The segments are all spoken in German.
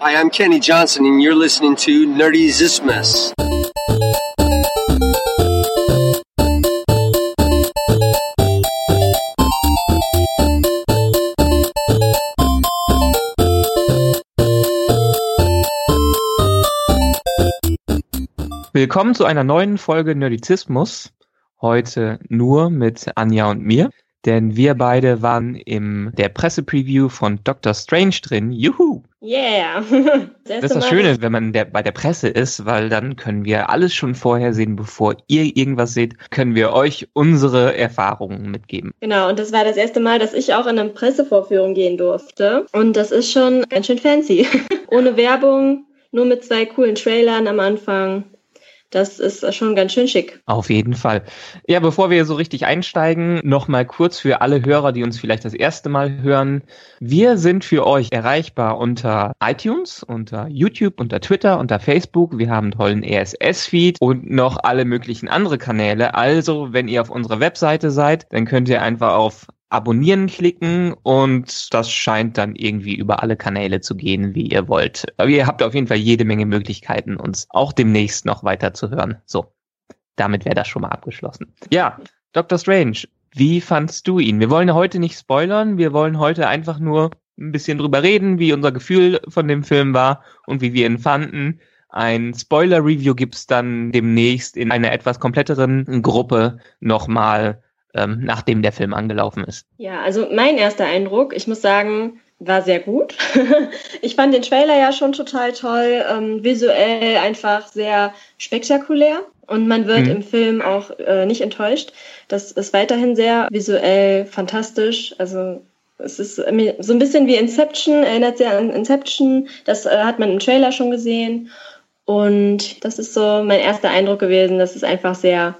Hi, I'm Kenny Johnson, and you're listening to Nerdy Zismus. Willkommen zu einer neuen Folge Nerdizismus. Heute nur mit Anja und mir, denn wir beide waren im der Pressepreview von Doctor Strange drin. Juhu! Yeah! Das, ist das Schöne, wenn man der, bei der Presse ist, weil dann können wir alles schon vorher sehen, bevor ihr irgendwas seht, können wir euch unsere Erfahrungen mitgeben. Genau, und das war das erste Mal, dass ich auch in eine Pressevorführung gehen durfte. Und das ist schon ganz schön fancy. Ohne Werbung, nur mit zwei coolen Trailern am Anfang. Das ist schon ganz schön schick. Auf jeden Fall. Ja, bevor wir so richtig einsteigen, noch mal kurz für alle Hörer, die uns vielleicht das erste Mal hören. Wir sind für euch erreichbar unter iTunes, unter YouTube, unter Twitter, unter Facebook. Wir haben einen tollen RSS-Feed und noch alle möglichen andere Kanäle. Also, wenn ihr auf unserer Webseite seid, dann könnt ihr einfach auf Abonnieren klicken und das scheint dann irgendwie über alle Kanäle zu gehen, wie ihr wollt. Aber ihr habt auf jeden Fall jede Menge Möglichkeiten, uns auch demnächst noch weiter zu hören. So, damit wäre das schon mal abgeschlossen. Ja, Dr. Strange, wie fandst du ihn? Wir wollen heute nicht spoilern, wir wollen heute einfach nur ein bisschen drüber reden, wie unser Gefühl von dem Film war und wie wir ihn fanden. Ein Spoiler-Review gibt's dann demnächst in einer etwas kompletteren Gruppe nochmal ähm, nachdem der Film angelaufen ist. Ja, also mein erster Eindruck, ich muss sagen, war sehr gut. ich fand den Trailer ja schon total toll, ähm, visuell einfach sehr spektakulär. Und man wird mhm. im Film auch äh, nicht enttäuscht. Das ist weiterhin sehr visuell fantastisch. Also es ist so ein bisschen wie Inception, erinnert sehr an Inception. Das äh, hat man im Trailer schon gesehen. Und das ist so mein erster Eindruck gewesen, dass es einfach sehr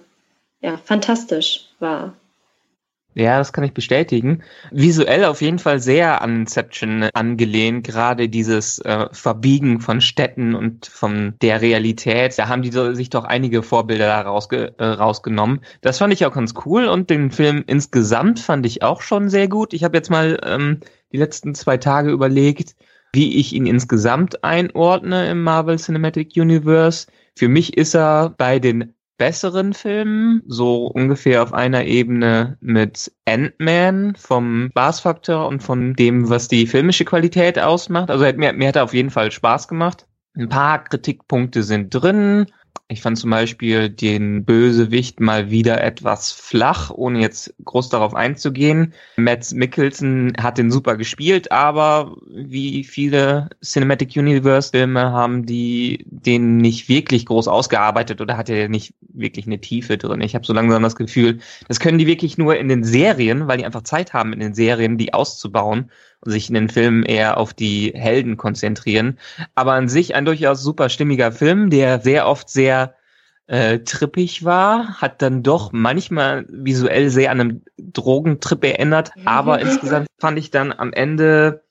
ja, fantastisch war. Ja, das kann ich bestätigen. Visuell auf jeden Fall sehr an Inception angelehnt, gerade dieses äh, Verbiegen von Städten und von der Realität. Da haben die sich doch einige Vorbilder da rausge äh, rausgenommen. Das fand ich auch ganz cool und den Film insgesamt fand ich auch schon sehr gut. Ich habe jetzt mal ähm, die letzten zwei Tage überlegt, wie ich ihn insgesamt einordne im Marvel Cinematic Universe. Für mich ist er bei den besseren Filmen, so ungefähr auf einer Ebene mit Ant-Man vom Spaßfaktor und von dem, was die filmische Qualität ausmacht. Also mir, mir hat er auf jeden Fall Spaß gemacht. Ein paar Kritikpunkte sind drin, ich fand zum Beispiel den Bösewicht mal wieder etwas flach, ohne jetzt groß darauf einzugehen. Matt Mickelson hat den super gespielt, aber wie viele Cinematic Universe Filme haben die den nicht wirklich groß ausgearbeitet oder hat er nicht wirklich eine Tiefe drin? Ich habe so langsam das Gefühl, das können die wirklich nur in den Serien, weil die einfach Zeit haben in den Serien, die auszubauen und sich in den Filmen eher auf die Helden konzentrieren. Aber an sich ein durchaus super stimmiger Film, der sehr oft sehr äh, trippig war, hat dann doch manchmal visuell sehr an einem Drogentrip erinnert, aber insgesamt fand ich dann am Ende,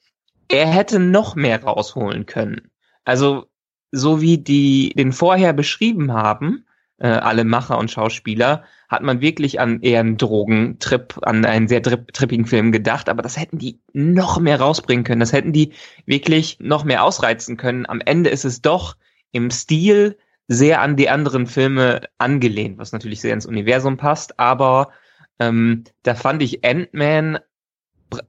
er hätte noch mehr rausholen können. Also so wie die den vorher beschrieben haben, äh, alle Macher und Schauspieler, hat man wirklich an eher einen Drogentrip, an einen sehr trippigen Film gedacht, aber das hätten die noch mehr rausbringen können, das hätten die wirklich noch mehr ausreizen können. Am Ende ist es doch im Stil sehr an die anderen Filme angelehnt, was natürlich sehr ins Universum passt, aber ähm, da fand ich Ant-Man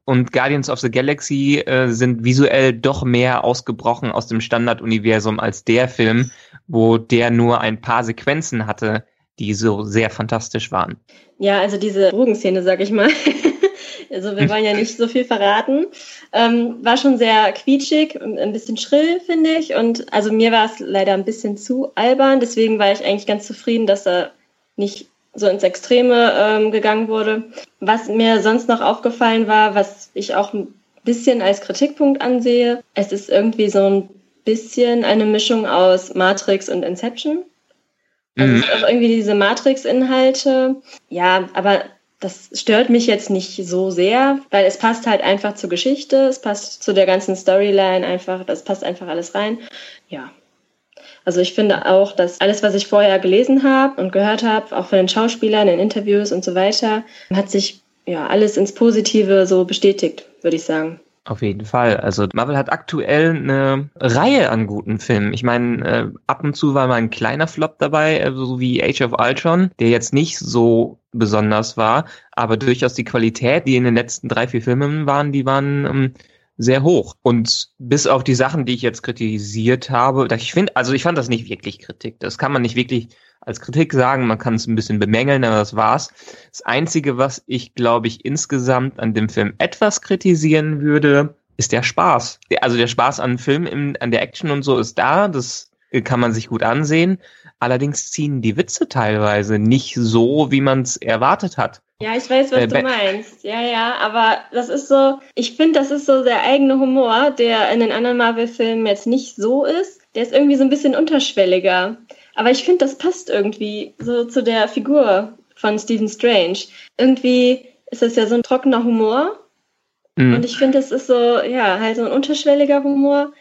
und Guardians of the Galaxy äh, sind visuell doch mehr ausgebrochen aus dem Standarduniversum als der Film, wo der nur ein paar Sequenzen hatte, die so sehr fantastisch waren. Ja, also diese Drogenszene, sag ich mal. also wir wollen ja nicht so viel verraten. Ähm, war schon sehr quietschig, ein bisschen schrill, finde ich. Und also mir war es leider ein bisschen zu albern. Deswegen war ich eigentlich ganz zufrieden, dass er nicht so ins Extreme ähm, gegangen wurde. Was mir sonst noch aufgefallen war, was ich auch ein bisschen als Kritikpunkt ansehe, es ist irgendwie so ein bisschen eine Mischung aus Matrix und Inception. Also mhm. auch irgendwie diese Matrix-Inhalte. Ja, aber das stört mich jetzt nicht so sehr, weil es passt halt einfach zur Geschichte, es passt zu der ganzen Storyline einfach, das passt einfach alles rein. Ja. Also ich finde auch, dass alles, was ich vorher gelesen habe und gehört habe, auch von den Schauspielern in Interviews und so weiter, hat sich ja alles ins Positive so bestätigt, würde ich sagen. Auf jeden Fall. Also Marvel hat aktuell eine Reihe an guten Filmen. Ich meine, äh, ab und zu war mal ein kleiner Flop dabei, äh, so wie Age of Ultron, der jetzt nicht so besonders war, aber durchaus die Qualität, die in den letzten drei, vier Filmen waren, die waren ähm, sehr hoch. Und bis auf die Sachen, die ich jetzt kritisiert habe, ich finde, also ich fand das nicht wirklich Kritik. Das kann man nicht wirklich als Kritik sagen. Man kann es ein bisschen bemängeln, aber das war's. Das Einzige, was ich, glaube ich, insgesamt an dem Film etwas kritisieren würde, ist der Spaß. Also der Spaß an Film, im, an der Action und so ist da. Das kann man sich gut ansehen. Allerdings ziehen die Witze teilweise nicht so, wie man es erwartet hat. Ja, ich weiß, was äh, du meinst. Ja, ja, aber das ist so, ich finde, das ist so der eigene Humor, der in den anderen Marvel-Filmen jetzt nicht so ist. Der ist irgendwie so ein bisschen unterschwelliger. Aber ich finde, das passt irgendwie so zu der Figur von Stephen Strange. Irgendwie ist das ja so ein trockener Humor. Mhm. Und ich finde, es ist so, ja, halt so ein unterschwelliger Humor,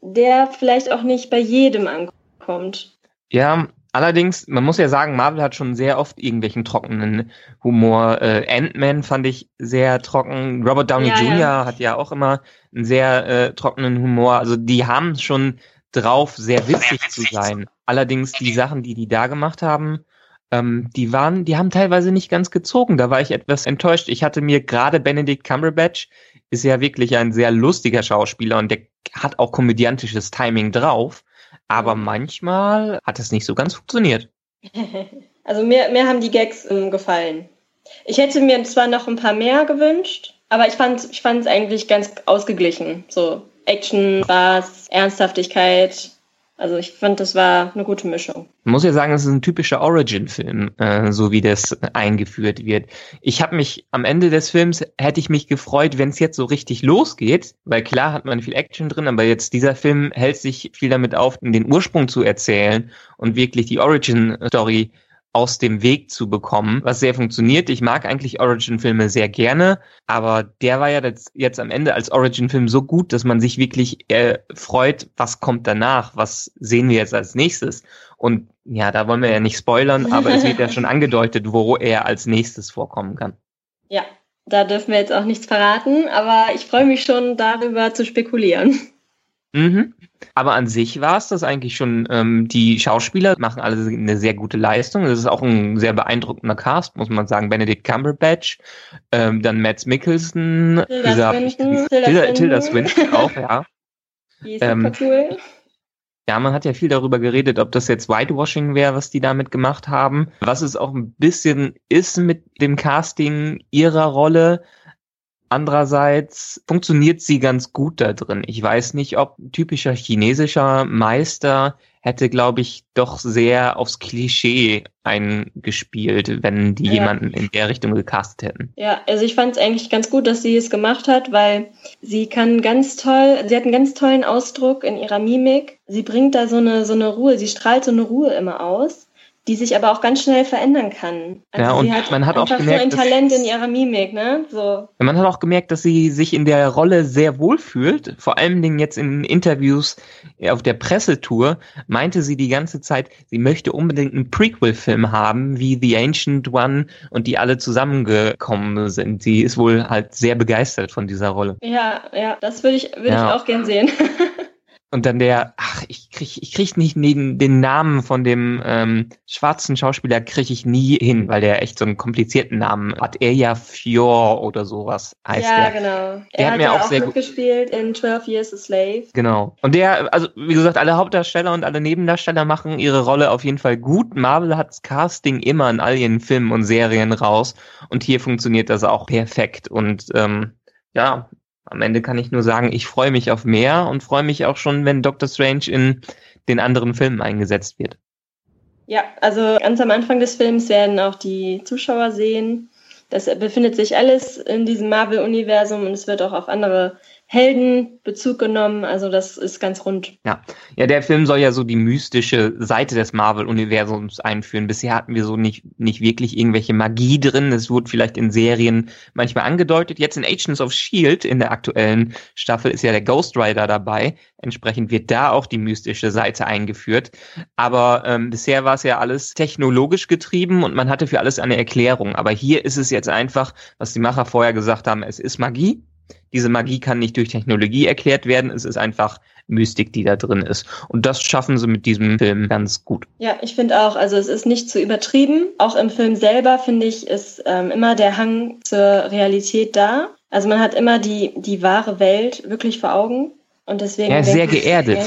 der vielleicht auch nicht bei jedem ankommt. Ja, allerdings, man muss ja sagen, Marvel hat schon sehr oft irgendwelchen trockenen Humor. Äh, Ant-Man fand ich sehr trocken. Robert Downey ja, Jr. Ja. hat ja auch immer einen sehr äh, trockenen Humor. Also die haben schon drauf, sehr witzig zu sein. Allerdings die Sachen, die die da gemacht haben, ähm, die waren, die haben teilweise nicht ganz gezogen. Da war ich etwas enttäuscht. Ich hatte mir gerade Benedict Cumberbatch ist ja wirklich ein sehr lustiger Schauspieler und der hat auch komödiantisches Timing drauf. Aber manchmal hat es nicht so ganz funktioniert. Also mir, mir haben die Gags ähm, gefallen. Ich hätte mir zwar noch ein paar mehr gewünscht, aber ich fand ich es eigentlich ganz ausgeglichen. So Action, Spaß, Ernsthaftigkeit. Also ich fand, das war eine gute Mischung. Man muss ja sagen, es ist ein typischer Origin-Film, äh, so wie das eingeführt wird. Ich habe mich am Ende des Films hätte ich mich gefreut, wenn es jetzt so richtig losgeht, weil klar hat man viel Action drin, aber jetzt dieser Film hält sich viel damit auf, den Ursprung zu erzählen und wirklich die Origin-Story aus dem Weg zu bekommen, was sehr funktioniert. Ich mag eigentlich Origin-Filme sehr gerne, aber der war ja jetzt am Ende als Origin-Film so gut, dass man sich wirklich äh, freut, was kommt danach, was sehen wir jetzt als nächstes. Und ja, da wollen wir ja nicht spoilern, aber es wird ja schon angedeutet, wo er als nächstes vorkommen kann. Ja, da dürfen wir jetzt auch nichts verraten, aber ich freue mich schon darüber zu spekulieren. Mhm. Aber an sich war es das eigentlich schon. Ähm, die Schauspieler machen alle eine sehr gute Leistung. Das ist auch ein sehr beeindruckender Cast, muss man sagen. Benedict Cumberbatch, ähm, dann Matt Mickelson, Tilda dieser, Swinton, Tilda, Tilda, Tilda Swinton auch, ja. Die ist ähm, cool. Ja, man hat ja viel darüber geredet, ob das jetzt Whitewashing wäre, was die damit gemacht haben. Was es auch ein bisschen ist mit dem Casting ihrer Rolle, Andererseits funktioniert sie ganz gut da drin. Ich weiß nicht, ob typischer chinesischer Meister hätte, glaube ich, doch sehr aufs Klischee eingespielt, wenn die ja. jemanden in der Richtung gecastet hätten. Ja, also ich fand es eigentlich ganz gut, dass sie es gemacht hat, weil sie kann ganz toll, sie hat einen ganz tollen Ausdruck in ihrer Mimik. Sie bringt da so eine, so eine Ruhe, sie strahlt so eine Ruhe immer aus die sich aber auch ganz schnell verändern kann. Also ja, und hat man hat auch gemerkt, so ein Talent in ihrer Mimik, ne? So. Man hat auch gemerkt, dass sie sich in der Rolle sehr wohl fühlt. Vor allen Dingen jetzt in Interviews auf der Pressetour meinte sie die ganze Zeit, sie möchte unbedingt einen Prequel-Film haben, wie The Ancient One und die alle zusammengekommen sind. Sie ist wohl halt sehr begeistert von dieser Rolle. Ja, ja, das würde ich, würde ja. ich auch gern sehen. Und dann der, ach, ich krieg, ich krieg nicht den, den Namen von dem ähm, schwarzen Schauspieler krieg ich nie hin, weil der echt so einen komplizierten Namen hat. Er ja Fior oder sowas heißt ja, der. Ja, genau. Der er hat, hat mir auch, auch sehr gut gespielt in 12 Years a Slave. Genau. Und der, also wie gesagt, alle Hauptdarsteller und alle Nebendarsteller machen ihre Rolle auf jeden Fall gut. Marvel hat Casting immer in all ihren Filmen und Serien raus und hier funktioniert das auch perfekt und ähm, ja, am Ende kann ich nur sagen, ich freue mich auf mehr und freue mich auch schon, wenn Doctor Strange in den anderen Filmen eingesetzt wird. Ja, also ganz am Anfang des Films werden auch die Zuschauer sehen. Das befindet sich alles in diesem Marvel-Universum und es wird auch auf andere Helden Bezug genommen. Also das ist ganz rund. Ja, ja, der Film soll ja so die mystische Seite des Marvel-Universums einführen. Bisher hatten wir so nicht nicht wirklich irgendwelche Magie drin. Es wurde vielleicht in Serien manchmal angedeutet. Jetzt in Agents of Shield in der aktuellen Staffel ist ja der Ghost Rider dabei. Entsprechend wird da auch die mystische Seite eingeführt. Aber ähm, bisher war es ja alles technologisch getrieben und man hatte für alles eine Erklärung. Aber hier ist es jetzt einfach, was die Macher vorher gesagt haben: Es ist Magie Diese Magie kann nicht durch Technologie erklärt werden. Es ist einfach Mystik, die da drin ist. Und das schaffen sie mit diesem Film ganz gut. Ja, ich finde auch, also es ist nicht zu übertrieben. Auch im Film selber, finde ich, ist ähm, immer der Hang zur Realität da. Also man hat immer die, die wahre Welt wirklich vor Augen. Und deswegen. Ja, sehr geerdet.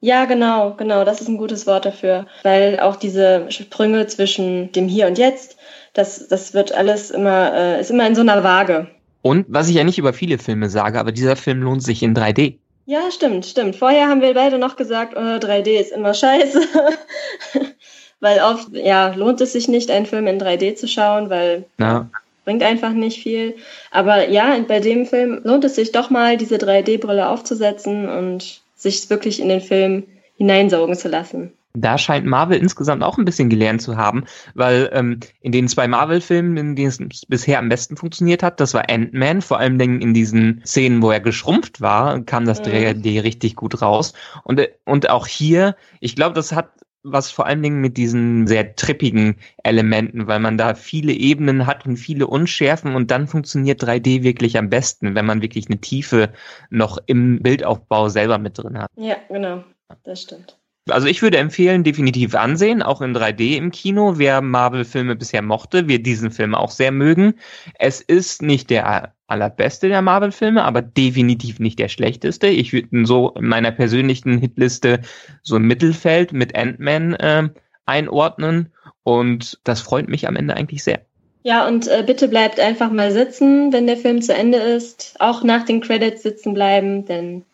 Ja, genau, genau, das ist ein gutes Wort dafür. Weil auch diese Sprünge zwischen dem Hier und Jetzt, das, das wird alles immer, äh, ist immer in so einer Waage. Und was ich ja nicht über viele Filme sage, aber dieser Film lohnt sich in 3D. Ja, stimmt, stimmt. Vorher haben wir beide noch gesagt, oh, 3D ist immer scheiße. weil oft, ja, lohnt es sich nicht, einen Film in 3D zu schauen, weil ja. bringt einfach nicht viel. Aber ja, bei dem Film lohnt es sich doch mal, diese 3D-Brille aufzusetzen und sich wirklich in den Film hineinsaugen zu lassen. Da scheint Marvel insgesamt auch ein bisschen gelernt zu haben, weil ähm, in den zwei Marvel-Filmen, in denen es bisher am besten funktioniert hat, das war Ant-Man, vor allem in diesen Szenen, wo er geschrumpft war, kam das mhm. 3D richtig gut raus. Und, und auch hier, ich glaube, das hat was vor allen Dingen mit diesen sehr trippigen Elementen, weil man da viele Ebenen hat und viele Unschärfen und dann funktioniert 3D wirklich am besten, wenn man wirklich eine Tiefe noch im Bildaufbau selber mit drin hat. Ja, genau, das stimmt. Also ich würde empfehlen, definitiv ansehen, auch in 3D im Kino. Wer Marvel-Filme bisher mochte, wird diesen Film auch sehr mögen. Es ist nicht der allerbeste der Marvel-Filme, aber definitiv nicht der schlechteste. Ich würde ihn so in meiner persönlichen Hitliste so im Mittelfeld mit Ant-Man äh, einordnen und das freut mich am Ende eigentlich sehr. Ja, und äh, bitte bleibt einfach mal sitzen, wenn der Film zu Ende ist. Auch nach den Credits sitzen bleiben, denn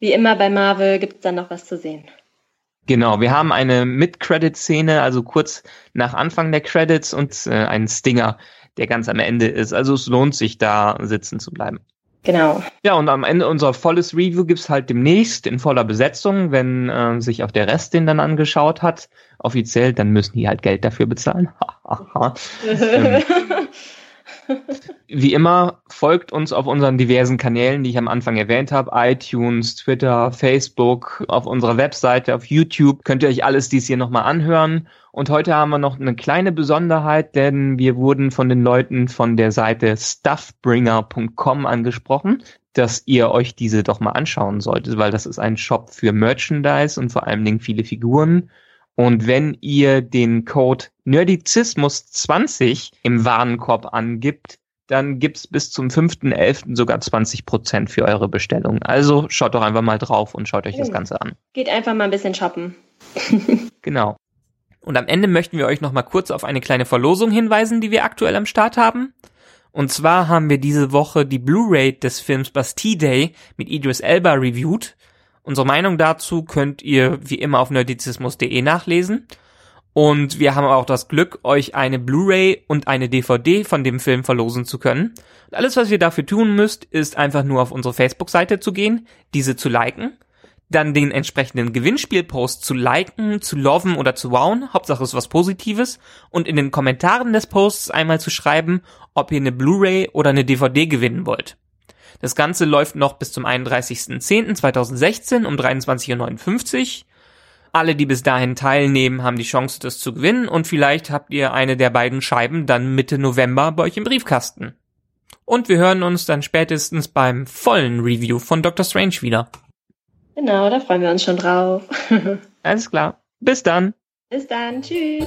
wie immer bei Marvel gibt es dann noch was zu sehen. Genau, wir haben eine Mid-Credit-Szene, also kurz nach Anfang der Credits und äh, einen Stinger, der ganz am Ende ist. Also es lohnt sich da sitzen zu bleiben. Genau. Ja, und am Ende unser volles Review gibt's halt demnächst in voller Besetzung, wenn äh, sich auch der Rest den dann angeschaut hat. Offiziell, dann müssen die halt Geld dafür bezahlen. ähm, wie immer, folgt uns auf unseren diversen Kanälen, die ich am Anfang erwähnt habe. iTunes, Twitter, Facebook, auf unserer Webseite, auf YouTube. Könnt ihr euch alles dies hier nochmal anhören. Und heute haben wir noch eine kleine Besonderheit, denn wir wurden von den Leuten von der Seite stuffbringer.com angesprochen dass ihr euch diese doch mal anschauen solltet, weil das ist ein Shop für Merchandise und vor allen Dingen viele Figuren. Und wenn ihr den Code Nerdizismus20 im Warenkorb angibt, dann gibt's bis zum 5.11. sogar 20% für eure Bestellung. Also schaut doch einfach mal drauf und schaut euch das Ganze an. Geht einfach mal ein bisschen shoppen. genau. Und am Ende möchten wir euch noch mal kurz auf eine kleine Verlosung hinweisen, die wir aktuell am Start haben. Und zwar haben wir diese Woche die Blu-ray des Films Bastille Day mit Idris Elba reviewed. Unsere Meinung dazu könnt ihr wie immer auf nerdizismus.de nachlesen. Und wir haben auch das Glück, euch eine Blu-ray und eine DVD von dem Film verlosen zu können. Und alles, was ihr dafür tun müsst, ist einfach nur auf unsere Facebook-Seite zu gehen, diese zu liken, dann den entsprechenden Gewinnspielpost zu liken, zu loven oder zu wowen, Hauptsache ist was Positives, und in den Kommentaren des Posts einmal zu schreiben, ob ihr eine Blu-ray oder eine DVD gewinnen wollt. Das Ganze läuft noch bis zum 31.10.2016 um 23.59 Uhr. Alle, die bis dahin teilnehmen, haben die Chance, das zu gewinnen und vielleicht habt ihr eine der beiden Scheiben dann Mitte November bei euch im Briefkasten. Und wir hören uns dann spätestens beim vollen Review von Dr. Strange wieder. Genau, da freuen wir uns schon drauf. Alles klar. Bis dann. Bis dann. Tschüss.